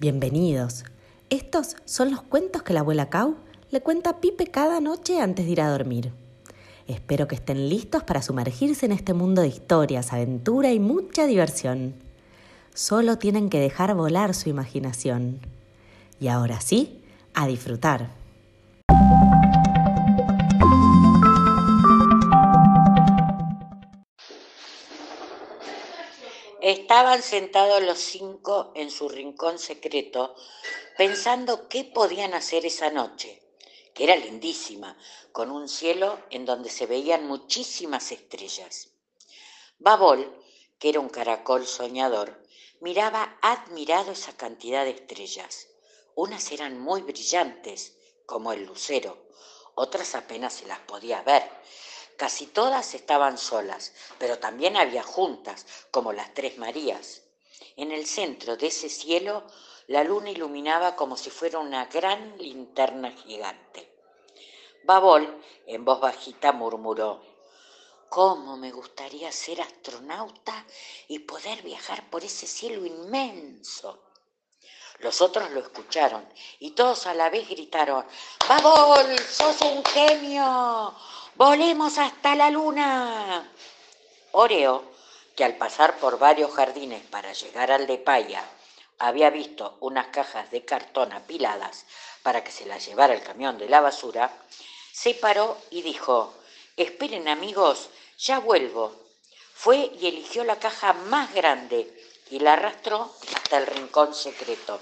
Bienvenidos. Estos son los cuentos que la abuela Cau le cuenta a Pipe cada noche antes de ir a dormir. Espero que estén listos para sumergirse en este mundo de historias, aventura y mucha diversión. Solo tienen que dejar volar su imaginación. Y ahora sí, a disfrutar. Estaban sentados los cinco en su rincón secreto pensando qué podían hacer esa noche, que era lindísima, con un cielo en donde se veían muchísimas estrellas. Babol, que era un caracol soñador, miraba admirado esa cantidad de estrellas. Unas eran muy brillantes, como el lucero, otras apenas se las podía ver, Casi todas estaban solas, pero también había juntas, como las Tres Marías. En el centro de ese cielo, la luna iluminaba como si fuera una gran linterna gigante. Babol, en voz bajita, murmuró, ¿Cómo me gustaría ser astronauta y poder viajar por ese cielo inmenso? Los otros lo escucharon y todos a la vez gritaron, ¡Babol, sos un genio! ¡Volemos hasta la luna! Oreo, que al pasar por varios jardines para llegar al de Paya, había visto unas cajas de cartón apiladas para que se las llevara el camión de la basura, se paró y dijo, esperen amigos, ya vuelvo. Fue y eligió la caja más grande y la arrastró hasta el rincón secreto.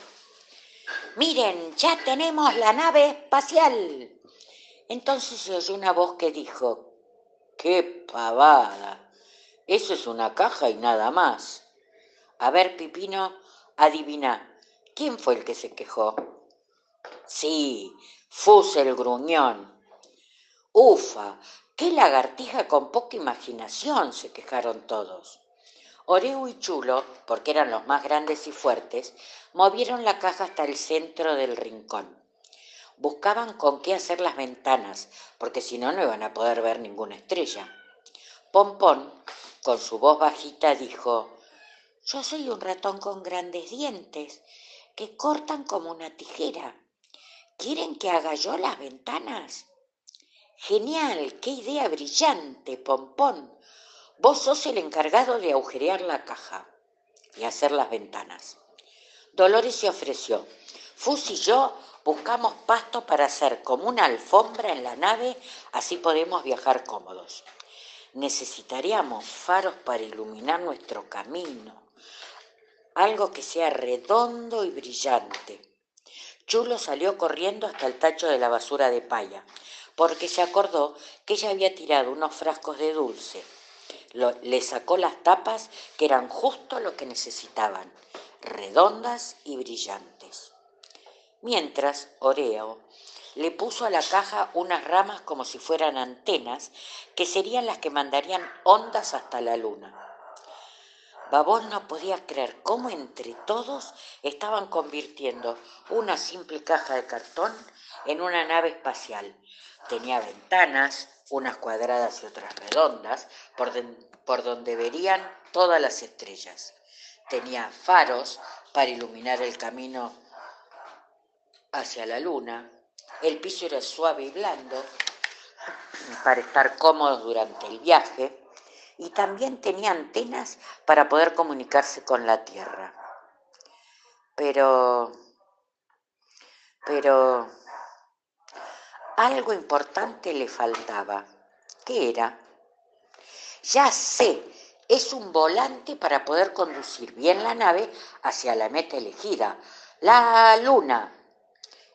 Miren, ya tenemos la nave espacial. Entonces se oyó una voz que dijo, ¡qué pavada! Eso es una caja y nada más. A ver, Pipino, adivina, ¿quién fue el que se quejó? Sí, Fus el gruñón. Ufa, qué lagartija con poca imaginación, se quejaron todos. Oreo y Chulo, porque eran los más grandes y fuertes, movieron la caja hasta el centro del rincón buscaban con qué hacer las ventanas, porque si no, no iban a poder ver ninguna estrella. Pompón, con su voz bajita, dijo, yo soy un ratón con grandes dientes que cortan como una tijera. ¿Quieren que haga yo las ventanas? Genial, qué idea brillante, Pompón. Vos sos el encargado de agujerear la caja y hacer las ventanas. Dolores se ofreció. Fus y yo Buscamos pasto para hacer como una alfombra en la nave, así podemos viajar cómodos. Necesitaríamos faros para iluminar nuestro camino, algo que sea redondo y brillante. Chulo salió corriendo hasta el tacho de la basura de paya, porque se acordó que ella había tirado unos frascos de dulce. le sacó las tapas que eran justo lo que necesitaban, redondas y brillantes mientras Oreo le puso a la caja unas ramas como si fueran antenas, que serían las que mandarían ondas hasta la luna. Babón no podía creer cómo entre todos estaban convirtiendo una simple caja de cartón en una nave espacial. Tenía ventanas, unas cuadradas y otras redondas, por, por donde verían todas las estrellas. Tenía faros para iluminar el camino hacia la luna. El piso era suave y blando para estar cómodos durante el viaje y también tenía antenas para poder comunicarse con la Tierra. Pero, pero, algo importante le faltaba. ¿Qué era? Ya sé, es un volante para poder conducir bien la nave hacia la meta elegida, la luna.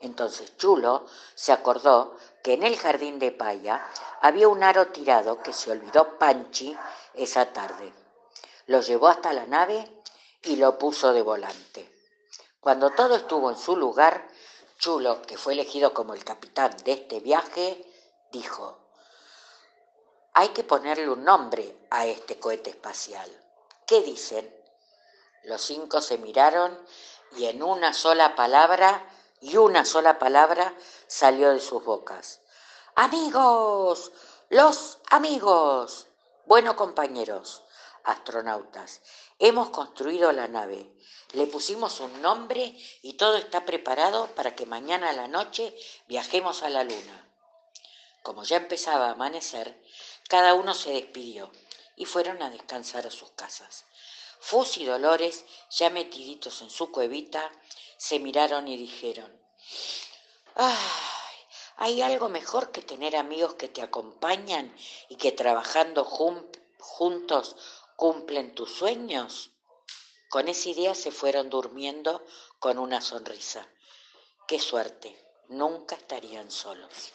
Entonces Chulo se acordó que en el jardín de Paya había un aro tirado que se olvidó Panchi esa tarde. Lo llevó hasta la nave y lo puso de volante. Cuando todo estuvo en su lugar, Chulo, que fue elegido como el capitán de este viaje, dijo, hay que ponerle un nombre a este cohete espacial. ¿Qué dicen? Los cinco se miraron y en una sola palabra y una sola palabra salió de sus bocas. Amigos, los amigos. Bueno, compañeros, astronautas, Hemos construido la nave, le pusimos un nombre y todo está preparado para que mañana a la noche viajemos a la luna. Como ya empezaba a amanecer, cada uno se despidió y fueron a descansar a sus casas. Fus y Dolores, ya metiditos en su cuevita, se miraron y dijeron, ¡ay! ¿Hay algo mejor que tener amigos que te acompañan y que trabajando juntos cumplen tus sueños? Con esa idea se fueron durmiendo con una sonrisa. Qué suerte, nunca estarían solos.